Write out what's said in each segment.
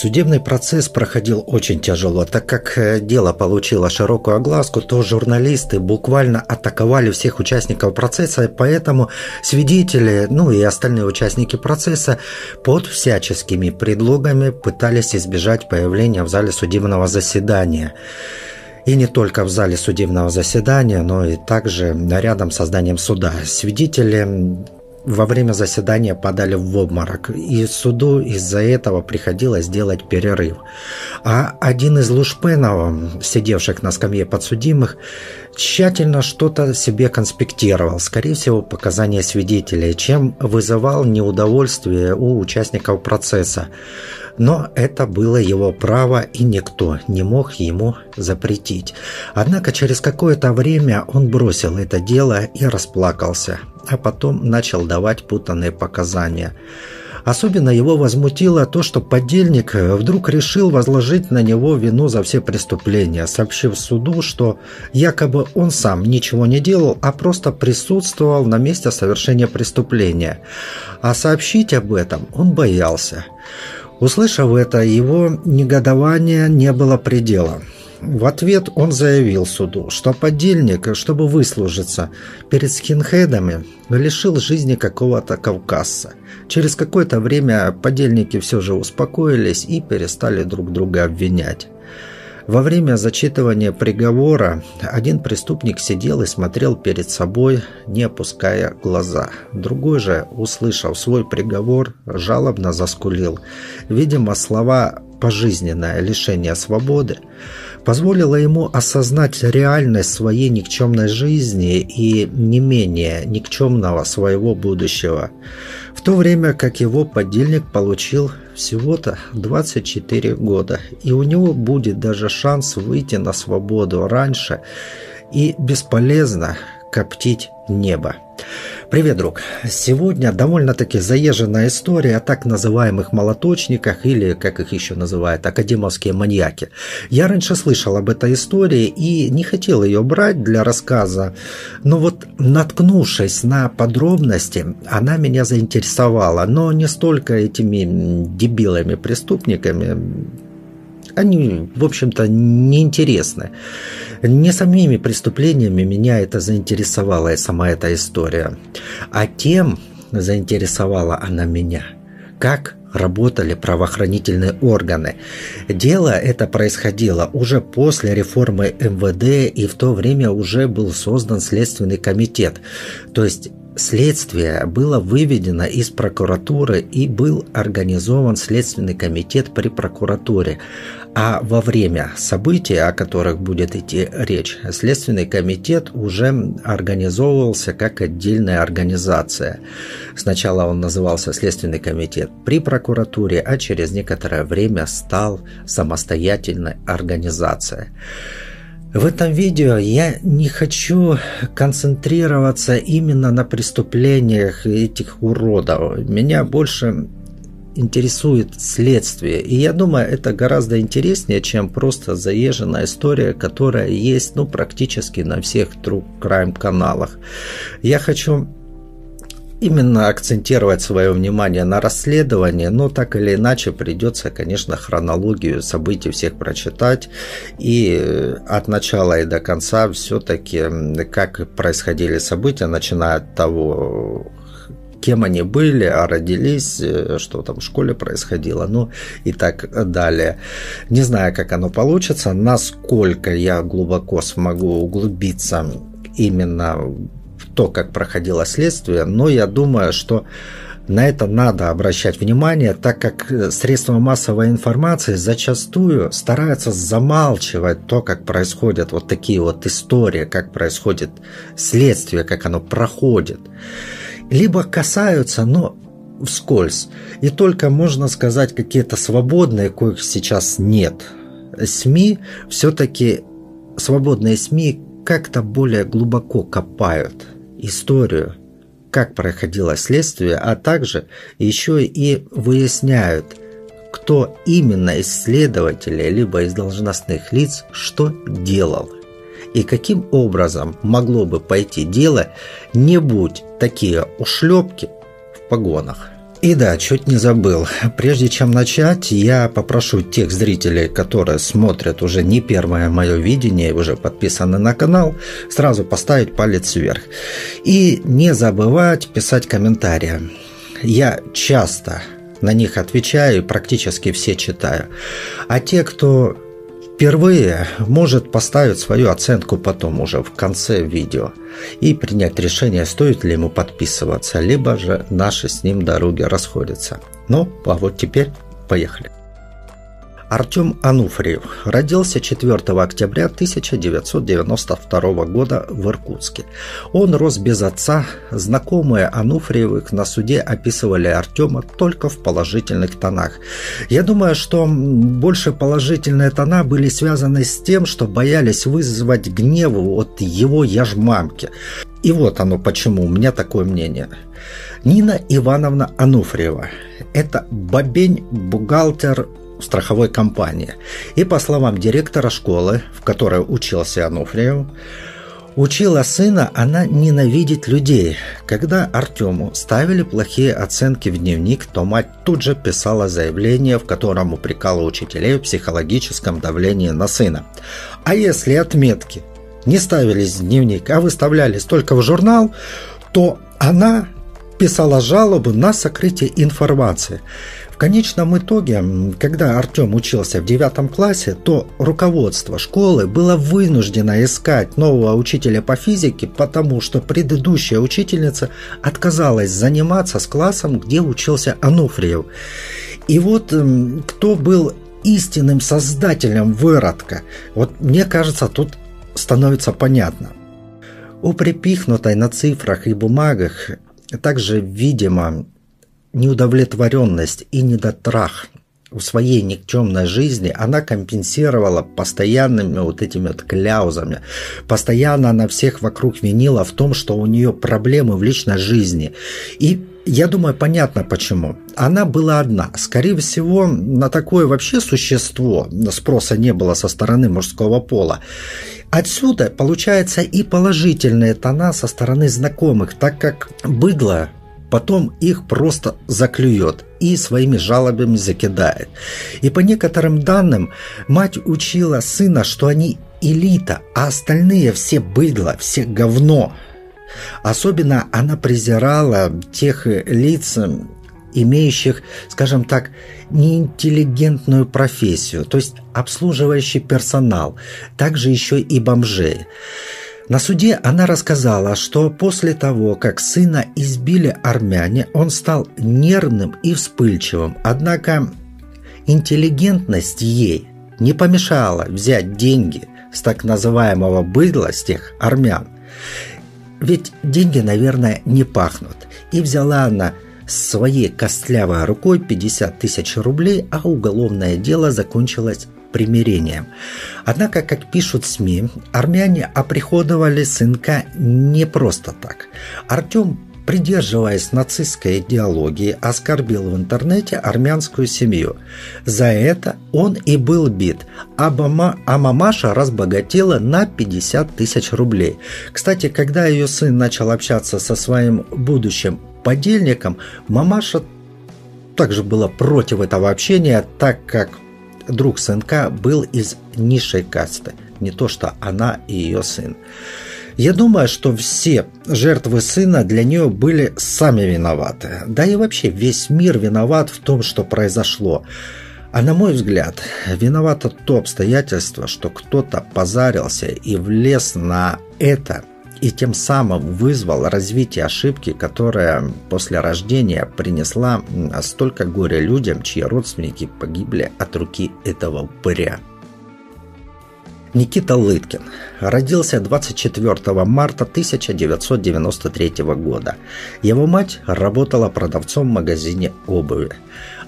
Судебный процесс проходил очень тяжело, так как э, дело получило широкую огласку, то журналисты буквально атаковали всех участников процесса, поэтому свидетели, ну и остальные участники процесса под всяческими предлогами пытались избежать появления в зале судебного заседания. И не только в зале судебного заседания, но и также рядом с зданием суда. Свидетели во время заседания падали в обморок, и суду из-за этого приходилось делать перерыв. А один из лушпенов, сидевших на скамье подсудимых, тщательно что-то себе конспектировал, скорее всего, показания свидетелей, чем вызывал неудовольствие у участников процесса. Но это было его право, и никто не мог ему запретить. Однако через какое-то время он бросил это дело и расплакался, а потом начал давать путанные показания. Особенно его возмутило то, что подельник вдруг решил возложить на него вину за все преступления, сообщив суду, что якобы он сам ничего не делал, а просто присутствовал на месте совершения преступления. А сообщить об этом он боялся. Услышав это, его негодования не было предела. В ответ он заявил суду, что подельник, чтобы выслужиться перед скинхедами, лишил жизни какого-то кавказца. Через какое-то время подельники все же успокоились и перестали друг друга обвинять. Во время зачитывания приговора один преступник сидел и смотрел перед собой, не опуская глаза. Другой же, услышав свой приговор, жалобно заскулил. Видимо, слова «пожизненное лишение свободы» позволило ему осознать реальность своей никчемной жизни и не менее никчемного своего будущего – в то время как его подельник получил всего-то 24 года, и у него будет даже шанс выйти на свободу раньше и бесполезно коптить небо. Привет, друг! Сегодня довольно-таки заезженная история о так называемых молоточниках или, как их еще называют, академовские маньяки. Я раньше слышал об этой истории и не хотел ее брать для рассказа, но вот наткнувшись на подробности, она меня заинтересовала, но не столько этими дебилами-преступниками, они, в общем-то, неинтересны. Не самими преступлениями меня это заинтересовала сама эта история, а тем заинтересовала она меня, как работали правоохранительные органы. Дело это происходило уже после реформы МВД и в то время уже был создан Следственный комитет. То есть Следствие было выведено из прокуратуры и был организован Следственный комитет при прокуратуре. А во время событий, о которых будет идти речь, Следственный комитет уже организовывался как отдельная организация. Сначала он назывался Следственный комитет при прокуратуре, а через некоторое время стал самостоятельной организацией. В этом видео я не хочу концентрироваться именно на преступлениях этих уродов. Меня больше интересует следствие. И я думаю, это гораздо интереснее, чем просто заезженная история, которая есть ну, практически на всех True Crime каналах. Я хочу именно акцентировать свое внимание на расследовании, но так или иначе придется, конечно, хронологию событий всех прочитать и э, от начала и до конца все-таки, как происходили события, начиная от того, кем они были, а родились, э, что там в школе происходило, ну и так далее. Не знаю, как оно получится, насколько я глубоко смогу углубиться именно то, как проходило следствие, но я думаю, что на это надо обращать внимание, так как средства массовой информации зачастую стараются замалчивать то, как происходят вот такие вот истории, как происходит следствие, как оно проходит. Либо касаются, но вскользь. И только можно сказать какие-то свободные, коих сейчас нет. СМИ все-таки, свободные СМИ как-то более глубоко копают историю, как проходило следствие, а также еще и выясняют, кто именно из следователей либо из должностных лиц что делал и каким образом могло бы пойти дело, не будь такие ушлепки в погонах. И да, чуть не забыл. Прежде чем начать, я попрошу тех зрителей, которые смотрят уже не первое мое видение уже подписаны на канал, сразу поставить палец вверх. И не забывать писать комментарии. Я часто на них отвечаю и практически все читаю. А те, кто впервые, может поставить свою оценку потом уже в конце видео и принять решение, стоит ли ему подписываться, либо же наши с ним дороги расходятся. Ну, а вот теперь поехали. Артем Ануфриев родился 4 октября 1992 года в Иркутске. Он рос без отца. Знакомые Ануфриевых на суде описывали Артема только в положительных тонах. Я думаю, что больше положительные тона были связаны с тем, что боялись вызвать гневу от его яжмамки. И вот оно почему, у меня такое мнение. Нина Ивановна Ануфриева. Это бабень, бухгалтер, страховой компании. И по словам директора школы, в которой учился Ануфриев, Учила сына она ненавидеть людей. Когда Артему ставили плохие оценки в дневник, то мать тут же писала заявление, в котором упрекала учителей в психологическом давлении на сына. А если отметки не ставились в дневник, а выставлялись только в журнал, то она писала жалобу на сокрытие информации конечном итоге, когда Артем учился в девятом классе, то руководство школы было вынуждено искать нового учителя по физике, потому что предыдущая учительница отказалась заниматься с классом, где учился Ануфриев. И вот кто был истинным создателем выродка, вот мне кажется, тут становится понятно. У припихнутой на цифрах и бумагах также, видимо, неудовлетворенность и недотрах в своей никчемной жизни она компенсировала постоянными вот этими вот кляузами. Постоянно она всех вокруг винила в том, что у нее проблемы в личной жизни. И я думаю, понятно почему. Она была одна. Скорее всего, на такое вообще существо спроса не было со стороны мужского пола. Отсюда получается и положительные тона со стороны знакомых, так как быдло Потом их просто заклюет и своими жалобами закидает. И по некоторым данным, мать учила сына, что они элита, а остальные все быдло, все говно. Особенно она презирала тех лиц, имеющих, скажем так, неинтеллигентную профессию, то есть обслуживающий персонал, также еще и бомжей. На суде она рассказала, что после того, как сына избили армяне, он стал нервным и вспыльчивым. Однако интеллигентность ей не помешала взять деньги с так называемого быдла, с тех армян. Ведь деньги, наверное, не пахнут. И взяла она своей костлявой рукой 50 тысяч рублей, а уголовное дело закончилось примирением. Однако, как пишут СМИ, армяне оприходовали сынка не просто так. Артем придерживаясь нацистской идеологии, оскорбил в интернете армянскую семью. За это он и был бит, а, мама, а мамаша разбогатела на 50 тысяч рублей. Кстати, когда ее сын начал общаться со своим будущим подельником, мамаша также была против этого общения, так как друг сынка был из низшей касты, не то что она и ее сын. Я думаю, что все жертвы сына для нее были сами виноваты. Да и вообще весь мир виноват в том, что произошло. А на мой взгляд, виновато то обстоятельство, что кто-то позарился и влез на это и тем самым вызвал развитие ошибки, которая после рождения принесла столько горя людям, чьи родственники погибли от руки этого упыря. Никита Лыткин родился 24 марта 1993 года. Его мать работала продавцом в магазине обуви.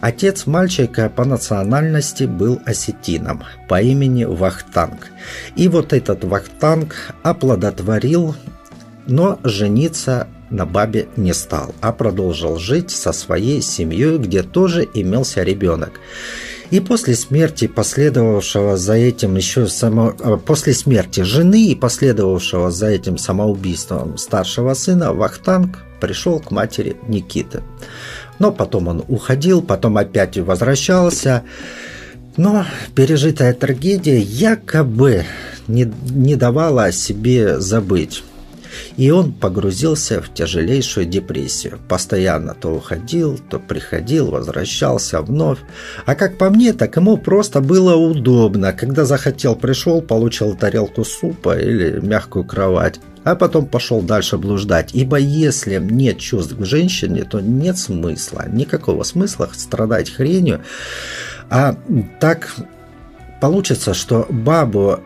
Отец мальчика по национальности был осетином по имени Вахтанг. И вот этот Вахтанг оплодотворил, но жениться на бабе не стал, а продолжил жить со своей семьей, где тоже имелся ребенок. И после смерти последовавшего за этим еще само... Э, после смерти жены и последовавшего за этим самоубийством старшего сына Вахтанг пришел к матери Никиты. Но потом он уходил, потом опять возвращался. Но пережитая трагедия якобы не, не давала о себе забыть. И он погрузился в тяжелейшую депрессию. Постоянно то уходил, то приходил, возвращался вновь. А как по мне, так ему просто было удобно. Когда захотел, пришел, получил тарелку супа или мягкую кровать а потом пошел дальше блуждать. Ибо если нет чувств к женщине, то нет смысла, никакого смысла страдать хренью. А так получится, что бабу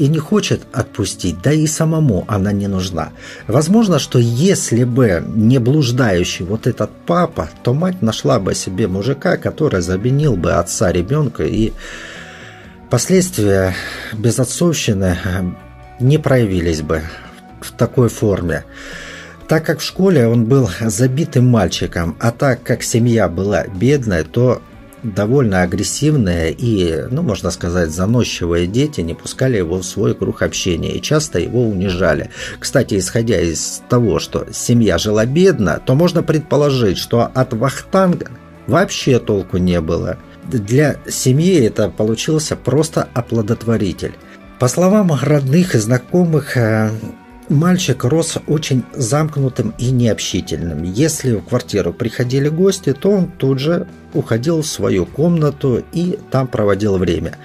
и не хочет отпустить, да и самому она не нужна. Возможно, что если бы не блуждающий вот этот папа, то мать нашла бы себе мужика, который заменил бы отца ребенка, и последствия безотцовщины э, не проявились бы в такой форме. Так как в школе он был забитым мальчиком, а так как семья была бедная, то довольно агрессивные и, ну, можно сказать, заносчивые дети не пускали его в свой круг общения и часто его унижали. Кстати, исходя из того, что семья жила бедно, то можно предположить, что от Вахтанга вообще толку не было. Для семьи это получился просто оплодотворитель. По словам родных и знакомых, э, Мальчик рос очень замкнутым и необщительным. Если в квартиру приходили гости, то он тут же уходил в свою комнату и там проводил время.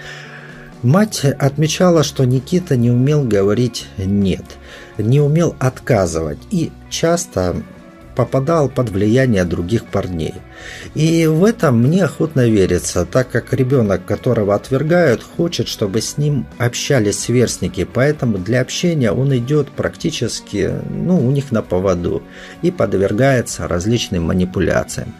Мать отмечала, что Никита не умел говорить «нет», не умел отказывать и часто попадал под влияние других парней. И в этом мне охотно верится, так как ребенок, которого отвергают, хочет, чтобы с ним общались сверстники, поэтому для общения он идет практически ну, у них на поводу и подвергается различным манипуляциям.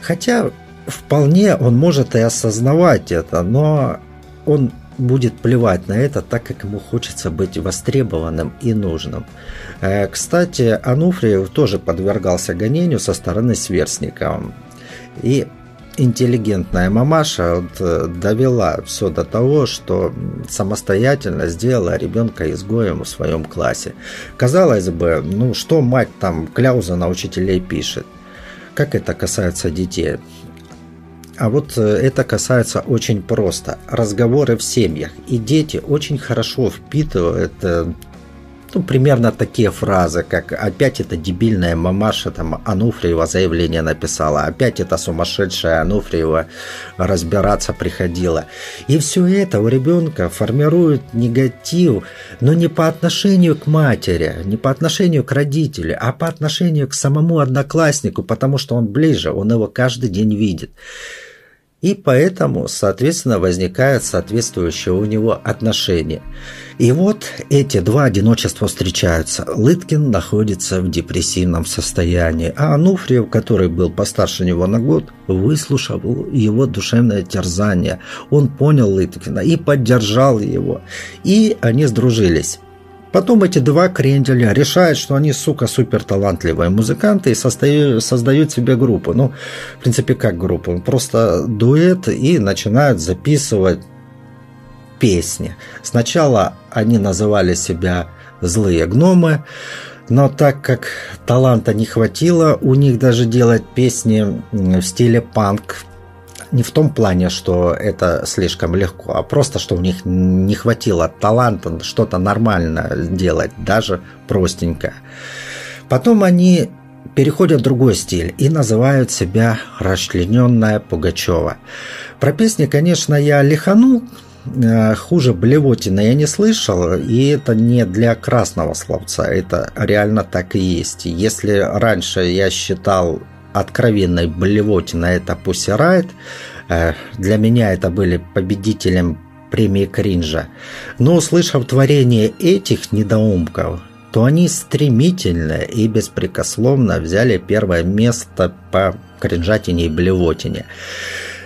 Хотя вполне он может и осознавать это, но он будет плевать на это, так как ему хочется быть востребованным и нужным. Э, кстати, Ануфриев тоже подвергался гонению со стороны сверстника. И интеллигентная мамаша э, довела все до того, что самостоятельно сделала ребенка изгоем в своем классе. Казалось бы, ну что мать там кляуза на учителей пишет? Как это касается детей? А вот э, это касается очень просто. Разговоры в семьях. И дети очень хорошо впитывают э, ну, примерно такие фразы, как «опять эта дебильная мамаша там Ануфриева заявление написала», «опять эта сумасшедшая Ануфриева разбираться приходила». И все это у ребенка формирует негатив, но не по отношению к матери, не по отношению к родителю, а по отношению к самому однокласснику, потому что он ближе, он его каждый день видит. И поэтому, соответственно, возникает соответствующее у него отношение. И вот эти два одиночества встречаются. Лыткин находится в депрессивном состоянии, а Ануфриев, который был постарше него на год, выслушал его душевное терзание. Он понял Лыткина и поддержал его. И они сдружились. Потом эти два кренделя решают, что они, сука, супер талантливые музыканты и создают, создают себе группу. Ну, в принципе, как группу? Просто дуэт и начинают записывать песни. Сначала они называли себя «Злые гномы», но так как таланта не хватило у них даже делать песни в стиле панк, не в том плане, что это слишком легко, а просто, что у них не хватило таланта что-то нормально делать, даже простенько. Потом они переходят в другой стиль и называют себя «Расчлененная Пугачева». Про песни, конечно, я лиханул, э, хуже Блевотина я не слышал, и это не для красного словца, это реально так и есть. Если раньше я считал откровенной блевотина это Pussy Riot. Э, для меня это были победителем премии Кринжа. Но услышав творение этих недоумков, то они стремительно и беспрекословно взяли первое место по кринжатине и блевотине.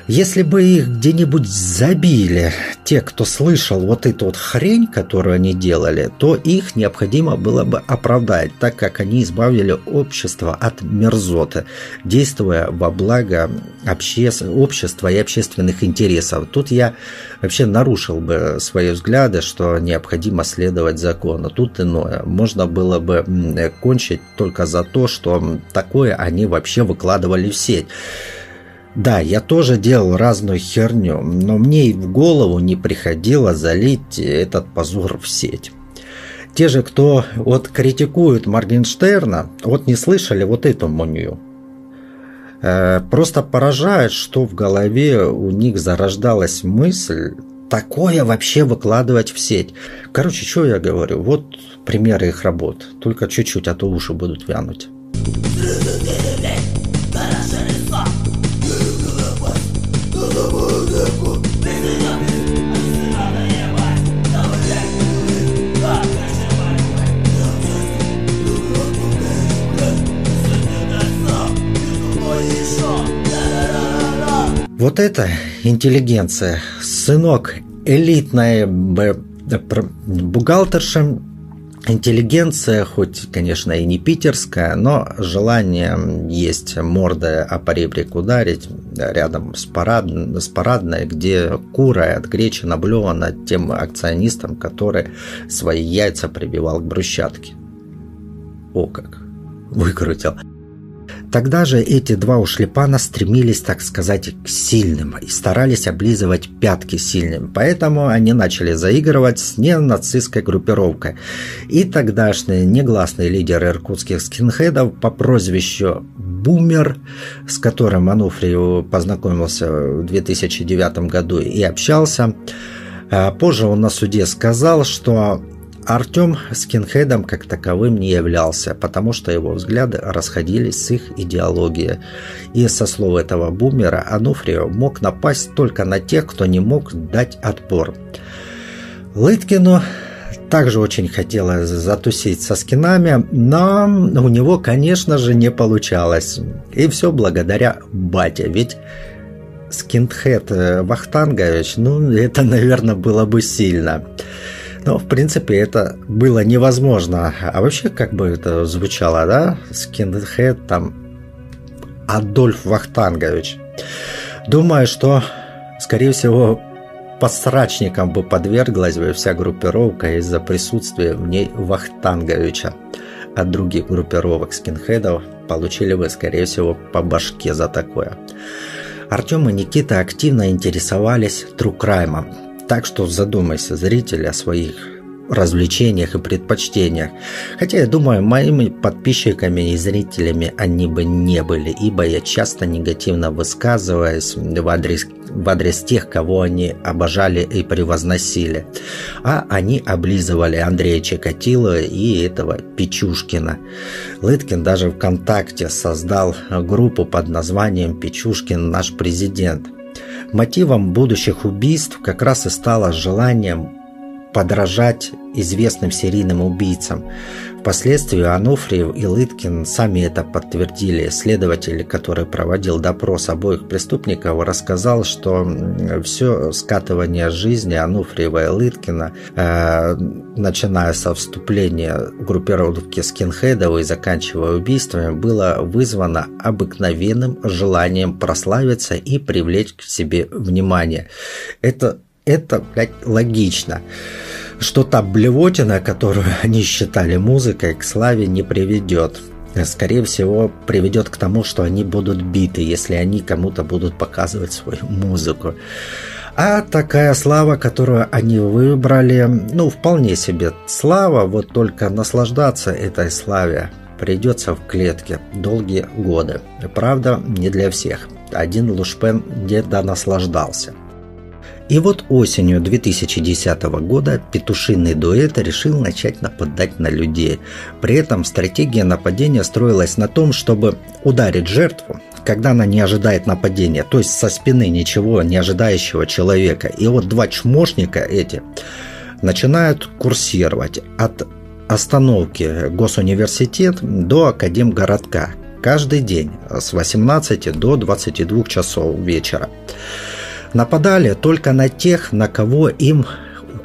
Если бы их где-нибудь забили, те, кто слышал вот эту вот хрень, которую они делали, то их необходимо было бы оправдать, так как они избавили общество от мерзоты, действуя во благо обще... общества и общественных интересов. Тут я вообще нарушил бы свои взгляды, что необходимо следовать закону. Тут иное. Можно было бы кончить только за то, что такое они вообще выкладывали в сеть. Да, я тоже делал разную херню, но мне и в голову не приходило залить этот позор в сеть. Те же, кто вот критикуют Моргенштерна, вот не слышали вот эту манью. Э, просто поражает, что в голове у них зарождалась мысль такое вообще выкладывать в сеть. Короче, что я говорю? Вот примеры их работ. Только чуть-чуть, а то уши будут вянуть. Вот это интеллигенция. Сынок элитная бухгалтерша, интеллигенция, хоть, конечно, и не питерская, но желание есть мордой о поребрик ударить рядом с, парад, с парадной, где кура от гречи наблевана тем акционистам, который свои яйца прибивал к брусчатке. О как! Выкрутил. Тогда же эти два ушлепана стремились, так сказать, к сильным и старались облизывать пятки сильным. Поэтому они начали заигрывать с ненацистской группировкой. И тогдашний негласный лидер иркутских скинхедов по прозвищу Бумер, с которым Ануфриев познакомился в 2009 году и общался, а позже он на суде сказал, что Артем скинхедом как таковым не являлся, потому что его взгляды расходились с их идеологией. И со слов этого бумера Ануфрио мог напасть только на тех, кто не мог дать отпор. Лыткину также очень хотелось затусить со скинами, но у него, конечно же, не получалось. И все благодаря бате, ведь скинхед Вахтангович, ну, это, наверное, было бы сильно. Но, в принципе, это было невозможно. А вообще, как бы это звучало, да? Скинхед там Адольф Вахтангович. Думаю, что, скорее всего, посрачникам бы подверглась бы вся группировка из-за присутствия в ней Вахтанговича. От других группировок скинхедов получили бы, скорее всего, по башке за такое. Артем и Никита активно интересовались true crime ом, так что задумайся, зритель, о своих развлечениях и предпочтениях. Хотя я думаю, моими подписчиками и зрителями они бы не были, ибо я часто негативно высказываюсь в адрес, в адрес тех, кого они обожали и превозносили. А они облизывали Андрея Чекатилова и этого Печушкина. Лыткин даже ВКонтакте создал группу под названием «Печушкин наш президент». Мотивом будущих убийств как раз и стало желанием подражать известным серийным убийцам. Впоследствии Ануфриев и Лыткин сами это подтвердили. Следователь, который проводил допрос обоих преступников, рассказал, что все скатывание жизни Ануфриева и Лыткина, э, начиная со вступления группировки скинхедов и заканчивая убийствами, было вызвано обыкновенным желанием прославиться и привлечь к себе внимание. Это, это блядь, логично что та блевотина, которую они считали музыкой, к славе не приведет. Скорее всего, приведет к тому, что они будут биты, если они кому-то будут показывать свою музыку. А такая слава, которую они выбрали, ну, вполне себе слава, вот только наслаждаться этой славе придется в клетке долгие годы. Правда, не для всех. Один Лушпен где-то наслаждался – и вот осенью 2010 года петушиный дуэт решил начать нападать на людей. При этом стратегия нападения строилась на том, чтобы ударить жертву, когда она не ожидает нападения, то есть со спины ничего не ожидающего человека. И вот два чмошника эти начинают курсировать от остановки Госуниверситет до Академгородка, каждый день с 18 до 22 часов вечера. Нападали только на тех, на кого им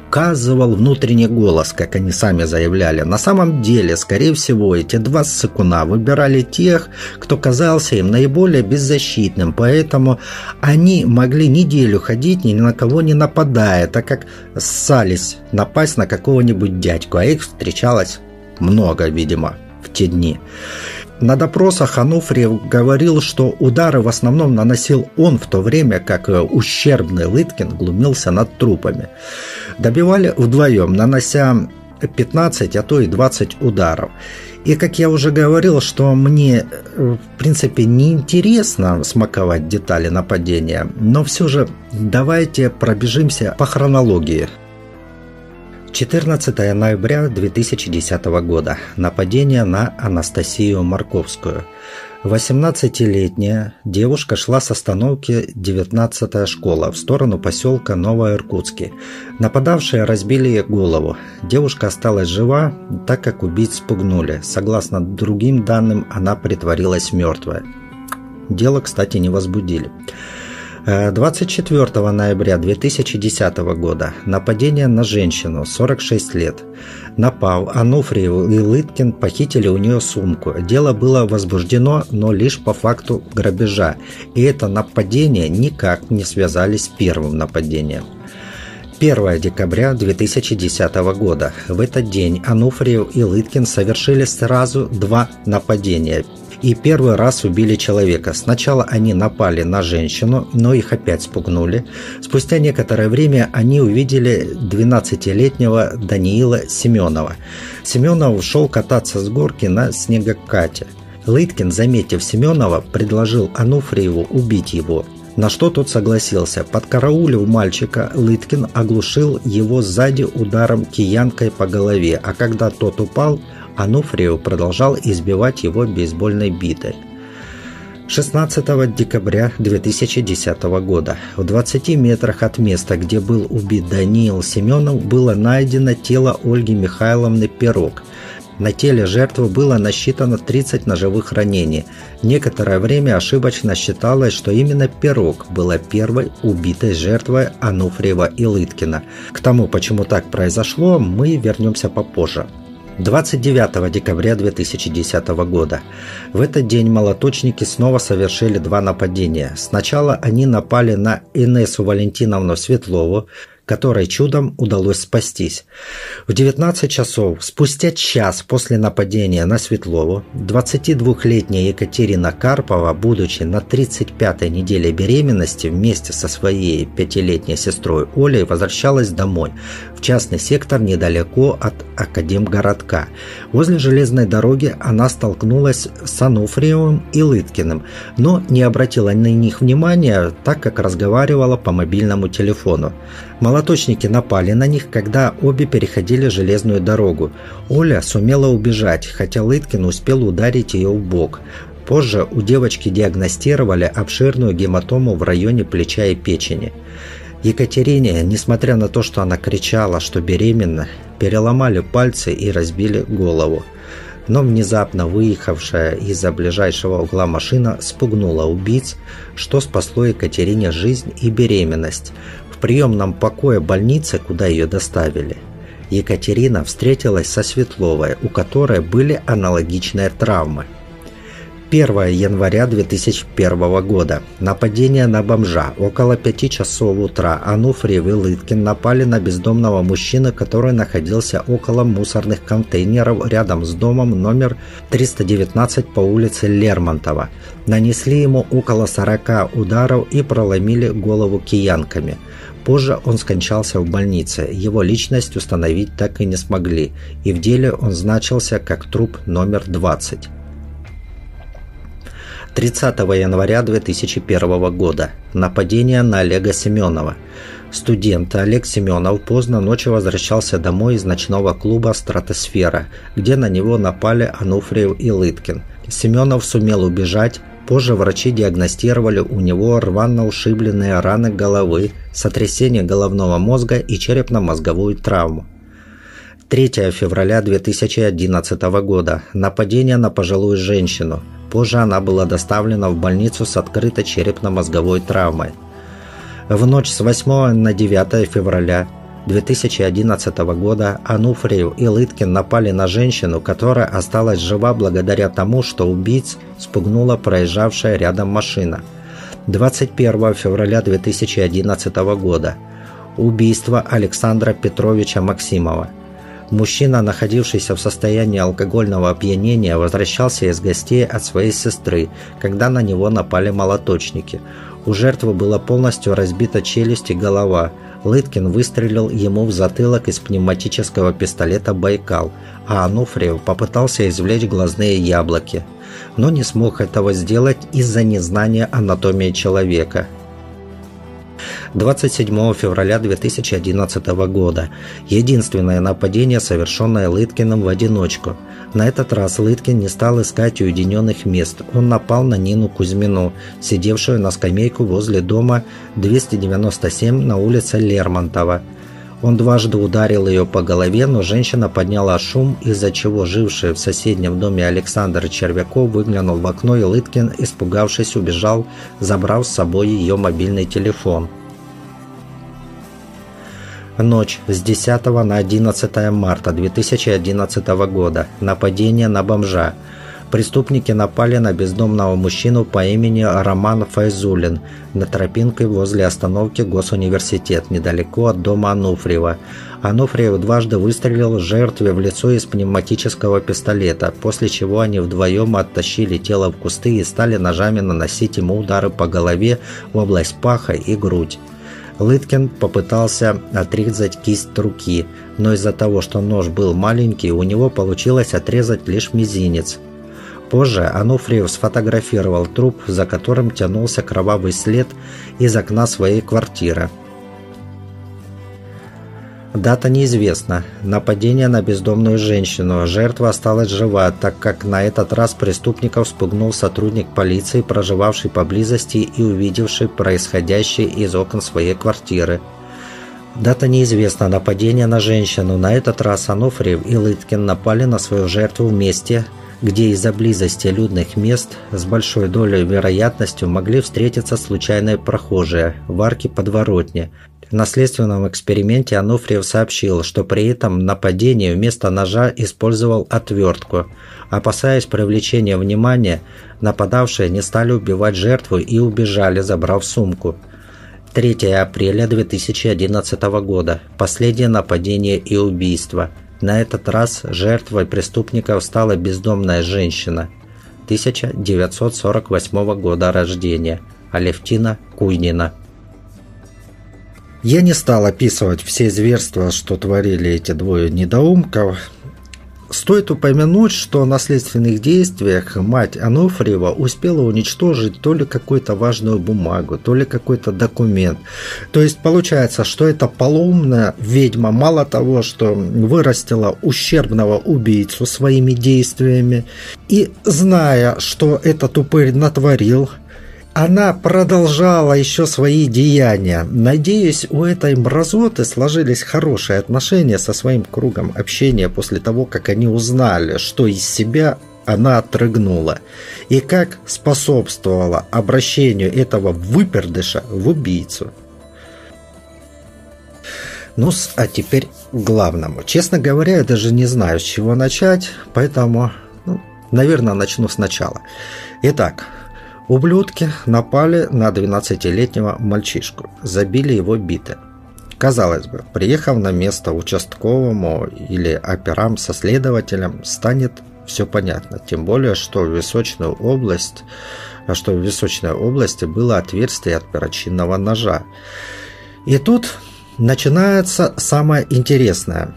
указывал внутренний голос, как они сами заявляли. На самом деле, скорее всего, эти два сыкуна выбирали тех, кто казался им наиболее беззащитным, поэтому они могли неделю ходить ни на кого не нападая, так как ссались напасть на какого-нибудь дядьку, а их встречалось много, видимо, в те дни. На допросах Ануфриев говорил, что удары в основном наносил он, в то время как э, ущербный Лыткин глумился над трупами. Добивали вдвоем, нанося 15, а то и 20 ударов. И, как я уже говорил, что мне, э, в принципе, неинтересно смаковать детали нападения, но все же давайте пробежимся по хронологии. 14 ноября 2010 года. Нападение на Анастасию Марковскую. 18-летняя девушка шла с остановки 19-я школа в сторону поселка Новоиркутский. Нападавшие разбили ей голову. Девушка осталась жива, так как убийц спугнули. Согласно другим данным, она притворилась мертвой. Дело, кстати, не возбудили. 24 э, ноября 2010 года нападение на женщину 46 лет. Напав, Ануфриев и Лыткин похитили у нее сумку. Дело было возбуждено, но лишь по факту грабежа. И это нападение никак не связались с первым нападением. 1 декабря 2010 года. В этот день Ануфриев и Лыткин совершили сразу два нападения и первый раз убили человека. Сначала они напали на женщину, но их опять спугнули. Спустя некоторое время они увидели 12-летнего Даниила Семенова. Семенов ушел кататься с горки на снегокате. Лыткин, заметив Семенова, предложил Ануфриеву убить его. На что тот согласился. Подкараулив мальчика, Лыткин оглушил его сзади ударом киянкой по голове, а когда тот упал, Ануфриев продолжал избивать его бейсбольной битой. 16 декабря 2010 года в 20 метрах от места, где был убит Даниил Семенов, было найдено тело Ольги Михайловны Пирог. На теле жертвы было насчитано 30 ножевых ранений. Некоторое время ошибочно считалось, что именно Пирог была первой убитой жертвой Ануфриева и Лыткина. К тому, почему так произошло, мы вернемся попозже. 29 декабря 2010 года. В этот день молоточники снова совершили два нападения. Сначала они напали на Инессу Валентиновну Светлову, которой чудом удалось спастись. В 19 часов, спустя час после нападения на Светлову, 22-летняя Екатерина Карпова, будучи на 35-й неделе беременности вместе со своей пятилетней сестрой Олей, возвращалась домой, в частный сектор недалеко от Академгородка. Возле железной дороги она столкнулась с Ануфриевым и Лыткиным, но не обратила на них внимания, так как разговаривала по мобильному телефону. Молоточники напали на них, когда обе переходили железную дорогу. Оля сумела убежать, хотя Лыткин успел ударить ее в бок. Позже у девочки диагностировали обширную гематому в районе плеча и печени. Екатерине, несмотря на то, что она кричала, что беременна, переломали пальцы и разбили голову. Но внезапно выехавшая из-за ближайшего угла машина спугнула убийц, что спасло Екатерине жизнь и беременность приемном покое больницы, куда ее доставили, Екатерина встретилась со Светловой, у которой были аналогичные травмы. 1 января 2001 года. Нападение на бомжа. Около 5 часов утра Ануфриев и Лыткин напали на бездомного мужчину, который находился около мусорных контейнеров рядом с домом номер 319 по улице Лермонтова. Нанесли ему около 40 ударов и проломили голову киянками – Позже он скончался в больнице. Его личность установить так и не смогли, и в деле он значился как труп номер 20. 30 января 2001 года. Нападение на Олега Семенова. Студент Олег Семенов поздно ночью возвращался домой из ночного клуба «Стратосфера», где на него напали Ануфриев и Лыткин. Семенов сумел убежать, Позже врачи диагностировали у него рвано-ушибленные раны головы, сотрясение головного мозга и черепно-мозговую травму. 3 февраля 2011 года. Нападение на пожилую женщину. Позже она была доставлена в больницу с открытой черепно-мозговой травмой. В ночь с 8 на 9 февраля 2011 года Ануфриев и Лыткин напали на женщину, которая осталась жива благодаря тому, что убийц спугнула проезжавшая рядом машина. 21 февраля 2011 года. Убийство Александра Петровича Максимова. Мужчина, находившийся в состоянии алкогольного опьянения, возвращался из гостей от своей сестры, когда на него напали молоточники. У жертвы была полностью разбита челюсть и голова. Лыткин выстрелил ему в затылок из пневматического пистолета «Байкал», а Ануфриев попытался извлечь глазные яблоки. Но не смог этого сделать из-за незнания анатомии человека. 27 февраля 2011 года. Единственное нападение, совершенное Лыткиным в одиночку. На этот раз Лыткин не стал искать уединенных мест. Он напал на Нину Кузьмину, сидевшую на скамейку возле дома 297 на улице Лермонтова. Он дважды ударил ее по голове, но женщина подняла шум, из-за чего живший в соседнем доме Александр Червяков выглянул в окно, и Лыткин, испугавшись, убежал, забрав с собой ее мобильный телефон. Ночь с 10 на 11 марта 2011 года. Нападение на бомжа. Преступники напали на бездомного мужчину по имени Роман Файзулин на тропинке возле остановки Госуниверситет, недалеко от дома Ануфриева. Ануфриев дважды выстрелил жертве в лицо из пневматического пистолета, после чего они вдвоем оттащили тело в кусты и стали ножами наносить ему удары по голове в область паха и грудь. Лыткин попытался отрезать кисть руки, но из-за того, что нож был маленький, у него получилось отрезать лишь мизинец. Позже Ануфриев сфотографировал труп, за которым тянулся кровавый след из окна своей квартиры. Дата неизвестна. Нападение на бездомную женщину. Жертва осталась жива, так как на этот раз преступников спугнул сотрудник полиции, проживавший поблизости и увидевший происходящее из окон своей квартиры. Дата неизвестна. Нападение на женщину. На этот раз Ануфриев и Лыткин напали на свою жертву вместе, где из-за близости людных мест с большой долей вероятностью могли встретиться случайные прохожие в арке подворотни – на следственном эксперименте Ануфриев сообщил, что при этом нападении вместо ножа использовал отвертку. Опасаясь привлечения внимания, нападавшие не стали убивать жертву и убежали, забрав сумку. 3 апреля 2011 года. Последнее нападение и убийство. На этот раз жертвой преступников стала бездомная женщина. 1948 года рождения. Алевтина Куйнина. Я не стал описывать все зверства, что творили эти двое недоумков. Стоит упомянуть, что на следственных действиях мать Ануфриева успела уничтожить то ли какую-то важную бумагу, то ли какой-то документ. То есть получается, что эта полоумная ведьма мало того, что вырастила ущербного убийцу своими действиями, и зная, что этот упырь натворил, она продолжала еще свои деяния. Надеюсь, у этой мразоты сложились хорошие отношения со своим кругом общения после того, как они узнали, что из себя она отрыгнула, и как способствовала обращению этого выпердыша в убийцу. Ну, а теперь к главному. Честно говоря, я даже не знаю, с чего начать, поэтому, ну, наверное, начну сначала. Итак, Ублюдки напали на 12-летнего мальчишку, забили его биты. Казалось бы, приехав на место участковому или операм со следователем, станет все понятно. Тем более, что в Височную область, что в Височной области было отверстие от перочинного ножа. И тут начинается самое интересное.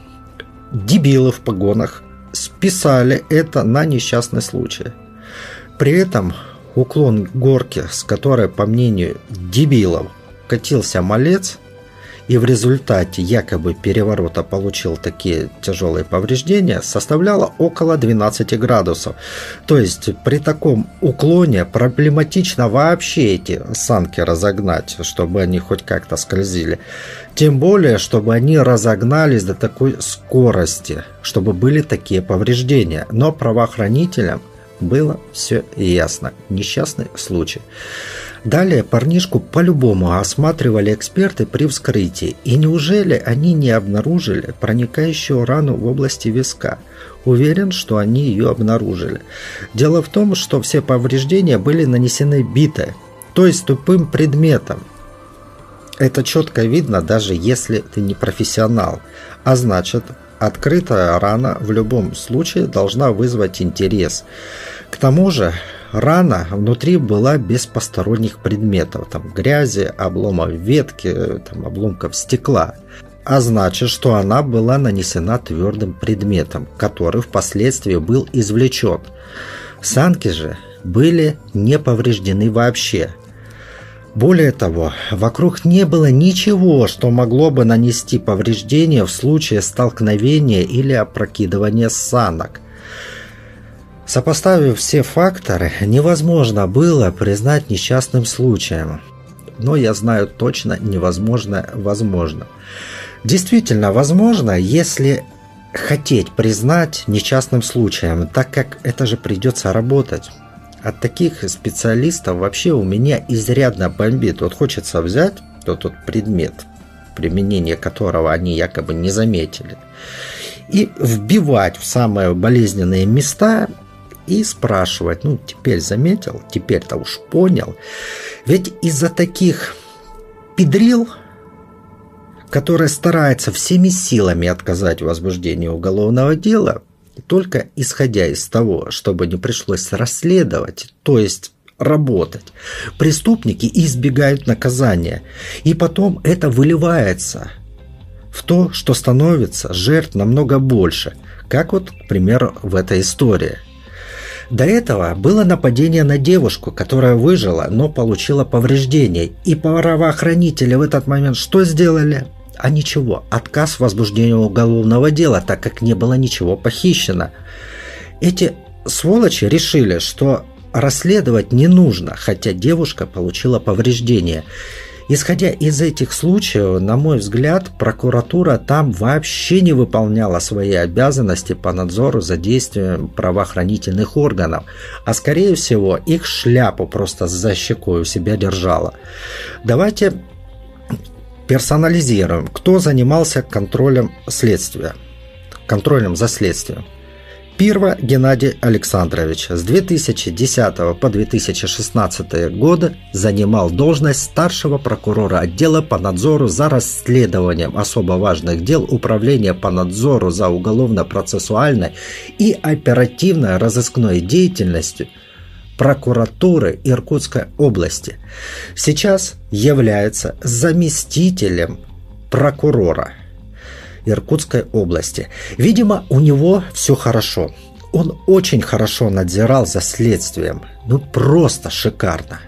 Дебилы в погонах списали это на несчастный случай. При этом уклон горки, с которой, по мнению дебилов, катился малец, и в результате якобы переворота получил такие тяжелые повреждения, составляла около 12 градусов. То есть при таком уклоне проблематично вообще эти санки разогнать, чтобы они хоть как-то скользили. Тем более, чтобы они разогнались до такой скорости, чтобы были такие повреждения. Но правоохранителям было все ясно. Несчастный случай. Далее парнишку по-любому осматривали эксперты при вскрытии. И неужели они не обнаружили проникающую рану в области виска? Уверен, что они ее обнаружили. Дело в том, что все повреждения были нанесены битой, то есть тупым предметом. Это четко видно, даже если ты не профессионал. А значит, открытая рана в любом случае должна вызвать интерес. К тому же, рана внутри была без посторонних предметов, там грязи, обломов ветки, там, обломков стекла. А значит, что она была нанесена твердым предметом, который впоследствии был извлечен. Санки же были не повреждены вообще – более того, вокруг не было ничего, что могло бы нанести повреждения в случае столкновения или опрокидывания санок. Сопоставив все факторы, невозможно было признать несчастным случаем. Но я знаю точно, невозможно возможно. Действительно возможно, если хотеть признать несчастным случаем, так как это же придется работать. От таких специалистов вообще у меня изрядно бомбит. Вот хочется взять тот, тот предмет, применение которого они якобы не заметили, и вбивать в самые болезненные места и спрашивать, ну, теперь заметил, теперь-то уж понял. Ведь из-за таких педрил, которые стараются всеми силами отказать в возбуждении уголовного дела, только исходя из того, чтобы не пришлось расследовать, то есть работать, преступники избегают наказания. И потом это выливается в то, что становится жертв намного больше, как вот, к примеру, в этой истории. До этого было нападение на девушку, которая выжила, но получила повреждения. И правоохранители в этот момент что сделали? А ничего, отказ в возбуждении уголовного дела, так как не было ничего похищено. Эти сволочи решили, что расследовать не нужно, хотя девушка получила повреждения. Исходя из этих случаев, на мой взгляд, прокуратура там вообще не выполняла свои обязанности по надзору за действием правоохранительных органов, а скорее всего их шляпу просто за щекой у себя держала. Давайте персонализируем, кто занимался контролем следствия, контролем за следствием. Пирва Геннадий Александрович с 2010 по 2016 годы занимал должность старшего прокурора отдела по надзору за расследованием особо важных дел Управления по надзору за уголовно-процессуальной и оперативной разыскной деятельностью – прокуратуры Иркутской области. Сейчас является заместителем прокурора Иркутской области. Видимо, у него все хорошо. Он очень хорошо надзирал за следствием. Ну, просто шикарно.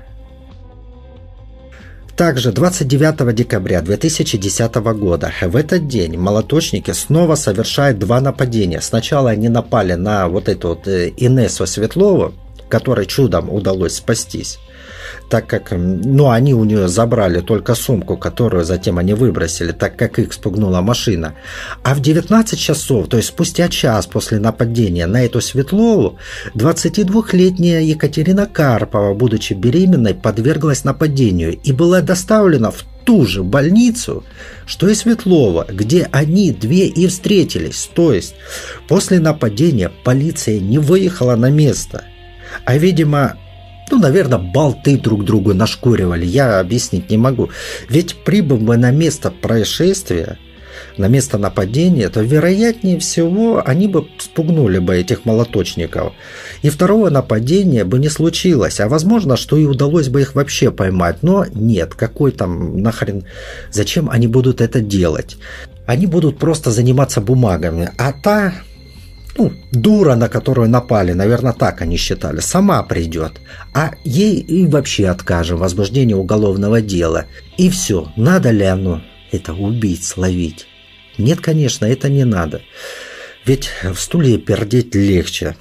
Также 29 декабря 2010 года в этот день молоточники снова совершают два нападения. Сначала они напали на вот эту вот э, Инессу Светлову, которой чудом удалось спастись так как, ну, они у нее забрали только сумку, которую затем они выбросили, так как их спугнула машина. А в 19 часов, то есть спустя час после нападения на эту Светлову, 22-летняя Екатерина Карпова, будучи беременной, подверглась нападению и была доставлена в ту же больницу, что и Светлова, где они две и встретились. То есть после нападения полиция не выехала на место – а, видимо, ну, наверное, болты друг другу нашкуривали, я объяснить не могу. Ведь прибыв бы на место происшествия, на место нападения, то вероятнее всего они бы спугнули бы этих молоточников. И второго нападения бы не случилось. А возможно, что и удалось бы их вообще поймать. Но нет, какой там нахрен... Зачем они будут это делать? Они будут просто заниматься бумагами. А та ну, дура, на которую напали, наверное, так они считали, сама придет, а ей и вообще откажем возбуждение уголовного дела. И все, надо ли оно это убить, словить? Нет, конечно, это не надо. Ведь в стуле пердеть легче.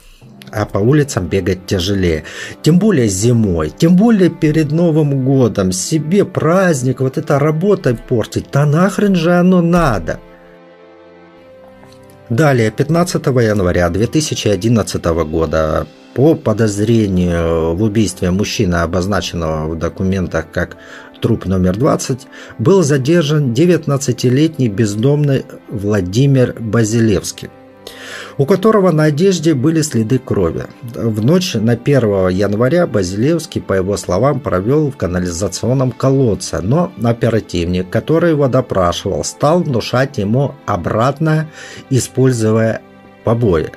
а по улицам бегать тяжелее. Тем более зимой, тем более перед Новым годом. Себе праздник, вот это работой портить, да нахрен же оно надо? Далее, 15 января 2011 года. По подозрению в убийстве мужчины, обозначенного в документах как труп номер 20, был задержан 19-летний бездомный Владимир Базилевский у которого на одежде были следы крови. В ночь на 1 января Базилевский, по его словам, провел в канализационном колодце, но оперативник, который его допрашивал, стал внушать ему обратно, используя побои.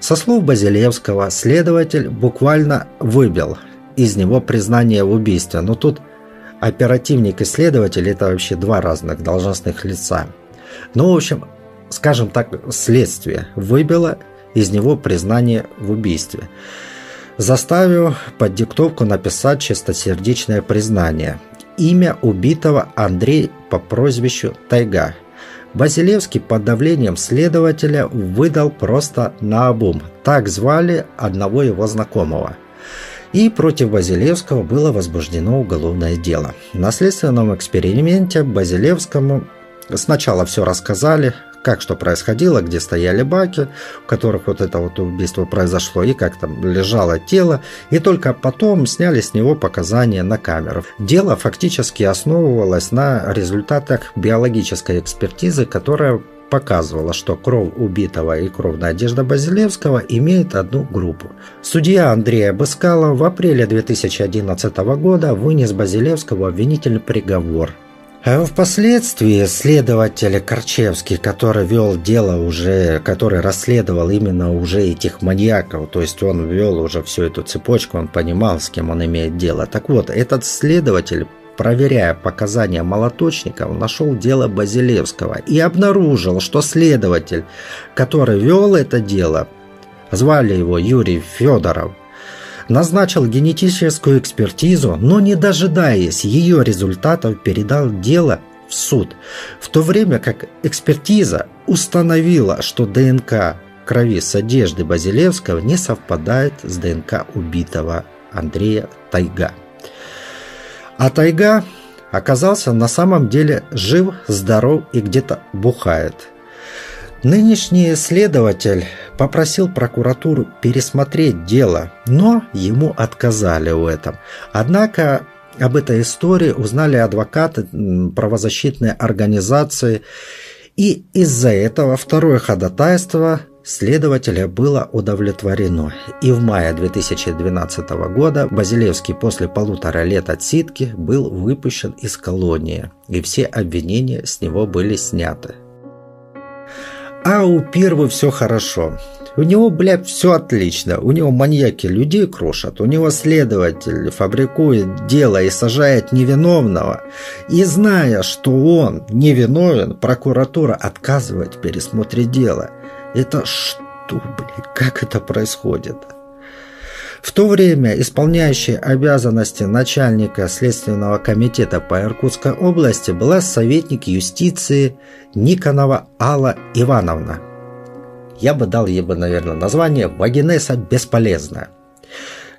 Со слов Базилевского, следователь буквально выбил из него признание в убийстве, но тут оперативник и следователь – это вообще два разных должностных лица. Ну, в общем, скажем так, следствие выбило из него признание в убийстве, заставив под диктовку написать чистосердечное признание. Имя убитого Андрей по прозвищу Тайга. Базилевский под давлением следователя выдал просто наобум. Так звали одного его знакомого. И против Базилевского было возбуждено уголовное дело. На следственном эксперименте Базилевскому сначала все рассказали, как что происходило, где стояли баки, в которых вот это вот убийство произошло, и как там лежало тело, и только потом сняли с него показания на камеру. Дело фактически основывалось на результатах биологической экспертизы, которая показывала, что кровь убитого и кровная одежда Базилевского имеют одну группу. Судья Андрей Абыскалов в апреле 2011 года вынес Базилевскому обвинительный приговор впоследствии следователь Корчевский, который вел дело уже, который расследовал именно уже этих маньяков, то есть он вел уже всю эту цепочку, он понимал, с кем он имеет дело. Так вот, этот следователь проверяя показания молоточников, нашел дело Базилевского и обнаружил, что следователь, который вел это дело, звали его Юрий Федоров, назначил генетическую экспертизу, но не дожидаясь ее результатов, передал дело в суд, в то время как экспертиза установила, что ДНК крови с одежды Базилевского не совпадает с ДНК убитого Андрея Тайга. А Тайга оказался на самом деле жив, здоров и где-то бухает. Нынешний следователь попросил прокуратуру пересмотреть дело, но ему отказали в этом. Однако об этой истории узнали адвокаты правозащитной организации, и из-за этого второе ходатайство следователя было удовлетворено. И в мае 2012 года Базилевский после полутора лет отсидки был выпущен из колонии, и все обвинения с него были сняты. А у первого все хорошо. У него, блядь, все отлично. У него маньяки людей крошат. У него следователь фабрикует дело и сажает невиновного. И зная, что он невиновен, прокуратура отказывает пересмотре дела. Это что, блядь, как это происходит? В то время исполняющей обязанности начальника Следственного комитета по Иркутской области была советник юстиции Никонова Алла Ивановна. Я бы дал ей бы, наверное, название «Вагинеса бесполезная».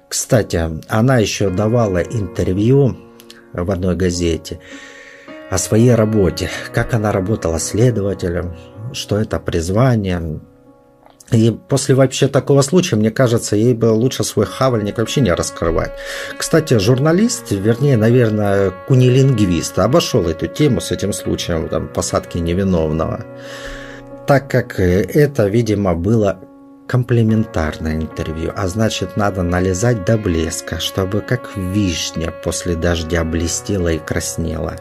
Кстати, она еще давала интервью в одной газете о своей работе, как она работала следователем, что это призвание, и после вообще такого случая, мне кажется, ей бы лучше свой хавальник вообще не раскрывать. Кстати, журналист, вернее, наверное, кунилингвист, обошел эту тему с этим случаем там, посадки невиновного. Так как это, видимо, было комплементарное интервью, а значит, надо налезать до блеска, чтобы как вишня после дождя блестела и краснела.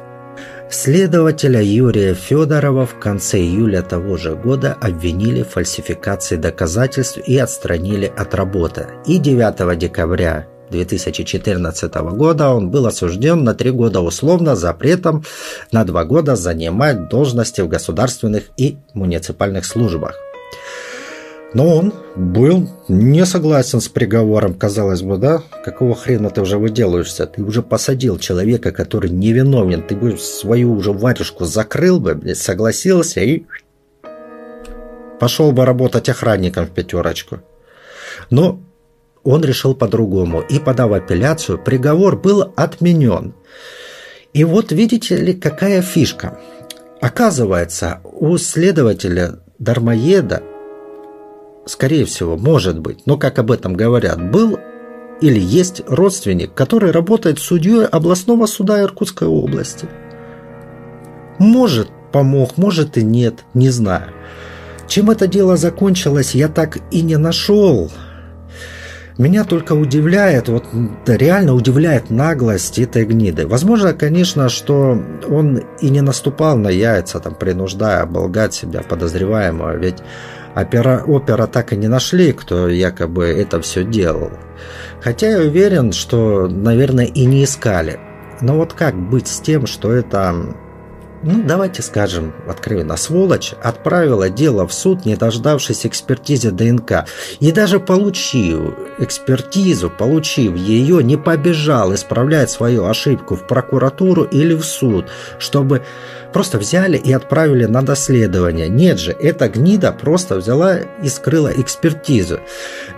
Следователя Юрия Федорова в конце июля того же года обвинили в фальсификации доказательств и отстранили от работы. И 9 декабря 2014 года он был осужден на три года условно запретом на два года занимать должности в государственных и муниципальных службах. Но он был не согласен с приговором, казалось бы, да? Какого хрена ты уже выделаешься? Ты уже посадил человека, который невиновен. Ты бы свою уже варежку закрыл бы, согласился и... Пошел бы работать охранником в пятерочку. Но он решил по-другому. И подав апелляцию, приговор был отменен. И вот видите ли, какая фишка. Оказывается, у следователя Дармоеда, скорее всего, может быть, но как об этом говорят, был или есть родственник, который работает судьей областного суда Иркутской области. Может, помог, может и нет, не знаю. Чем это дело закончилось, я так и не нашел. Меня только удивляет, вот реально удивляет наглость этой гниды. Возможно, конечно, что он и не наступал на яйца, там, принуждая оболгать себя подозреваемого, ведь опера, опера так и не нашли, кто якобы это все делал. Хотя я уверен, что, наверное, и не искали. Но вот как быть с тем, что это ну, давайте скажем откровенно, сволочь отправила дело в суд, не дождавшись экспертизы ДНК. И даже получив экспертизу, получив ее, не побежал исправлять свою ошибку в прокуратуру или в суд, чтобы просто взяли и отправили на доследование. Нет же, эта гнида просто взяла и скрыла экспертизу.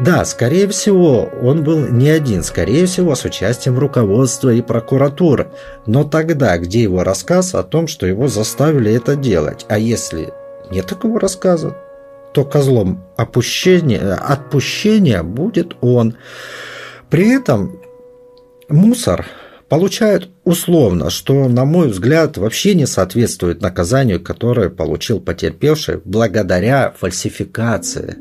Да, скорее всего, он был не один, скорее всего, с участием руководства и прокуратуры. Но тогда, где его рассказ о том, что его заставили это делать? А если нет такого рассказа, то козлом опущения, отпущения будет он. При этом мусор получают условно, что, на мой взгляд, вообще не соответствует наказанию, которое получил потерпевший благодаря фальсификации.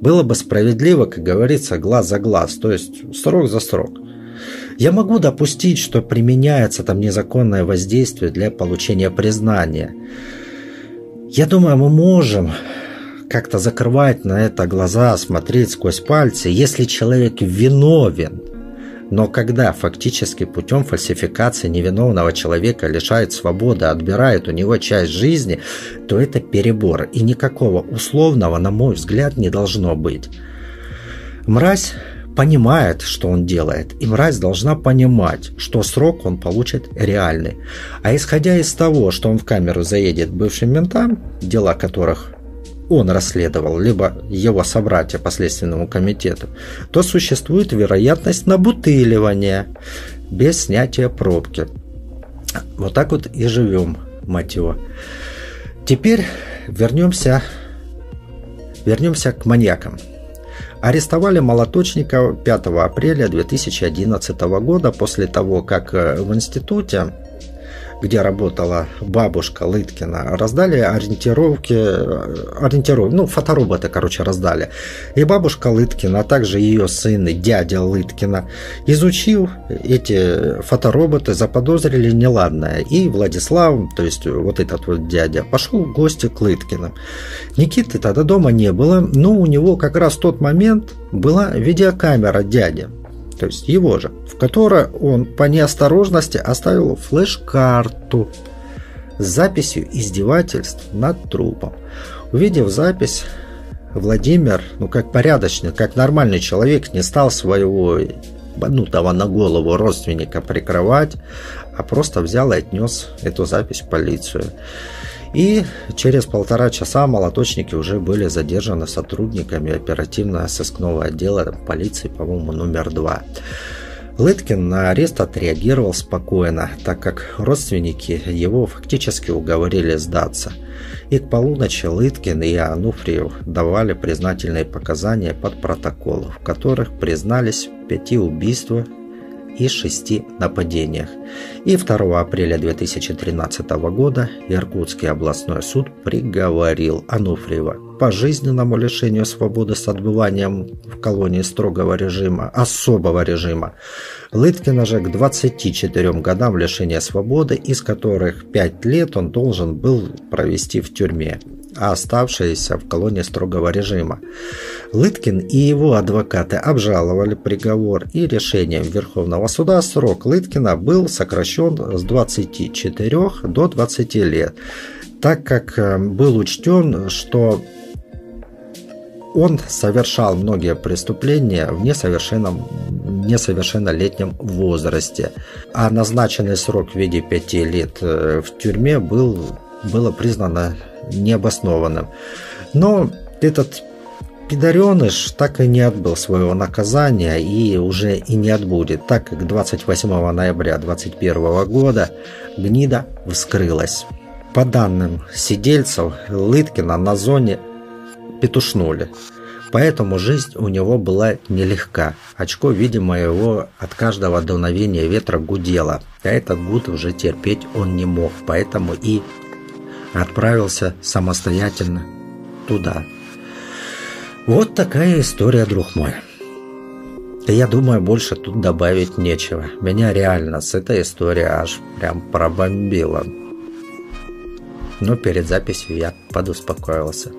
Было бы справедливо, как говорится, глаз за глаз, то есть срок за срок. Я могу допустить, что применяется там незаконное воздействие для получения признания. Я думаю, мы можем как-то закрывать на это глаза, смотреть сквозь пальцы, если человек виновен – но когда фактически путем фальсификации невиновного человека лишает свободы, отбирает у него часть жизни, то это перебор. И никакого условного, на мой взгляд, не должно быть. Мразь понимает, что он делает, и мразь должна понимать, что срок он получит реальный. А исходя из того, что он в камеру заедет бывшим ментам, дела которых он расследовал, либо его собратья по Следственному комитету, то существует вероятность набутыливания без снятия пробки. Вот так вот и живем, мать его. Теперь вернемся, вернемся к маньякам. Арестовали молоточника 5 апреля 2011 года после того, как э, в институте где работала бабушка Лыткина, раздали ориентировки, ориентировки, ну, фотороботы, короче, раздали. И бабушка Лыткина, а также ее сын, дядя Лыткина, изучив эти фотороботы, заподозрили неладное. И Владислав, то есть вот этот вот дядя, пошел в гости к Лыткиным. Никиты тогда дома не было, но у него как раз в тот момент была видеокамера дяди то есть его же, в которой он по неосторожности оставил флеш-карту с записью издевательств над трупом. Увидев запись, Владимир, ну как порядочный, как нормальный человек, не стал своего банутого на голову родственника прикрывать, а просто взял и отнес эту запись в полицию. И через полтора часа молоточники уже были задержаны сотрудниками оперативно-сыскного отдела полиции, по-моему, номер два. Лыткин на арест отреагировал спокойно, так как родственники его фактически уговорили сдаться. И к полуночи Лыткин и Ануфриев давали признательные показания под протокол, в которых признались в пяти убийствах и шести нападениях. И 2 апреля 2013 года Иркутский областной суд приговорил Ануфриева к пожизненному лишению свободы с отбыванием в колонии строгого режима, особого режима. Лыткина же к 24 годам лишения свободы, из которых 5 лет он должен был провести в тюрьме а оставшиеся в колонии строгого режима. Лыткин и его адвокаты обжаловали приговор и решением Верховного суда срок Лыткина был сокращен с 24 до 20 лет, так как э, был учтен, что он совершал многие преступления в несовершенном, несовершеннолетнем возрасте, а назначенный срок в виде 5 лет э, в тюрьме был, было признано необоснованным. Но этот Пидореныш так и не отбыл своего наказания и уже и не отбудет, так как 28 ноября 2021 года гнида вскрылась. По данным сидельцев, Лыткина на зоне петушнули. Поэтому жизнь у него была нелегка. Очко, видимо, его от каждого дуновения ветра гудело. А этот гуд уже терпеть он не мог, поэтому и отправился самостоятельно туда. Вот такая история, друг мой. Я думаю, больше тут добавить нечего. Меня реально с этой историей аж прям пробомбило. Но перед записью я подуспокоился.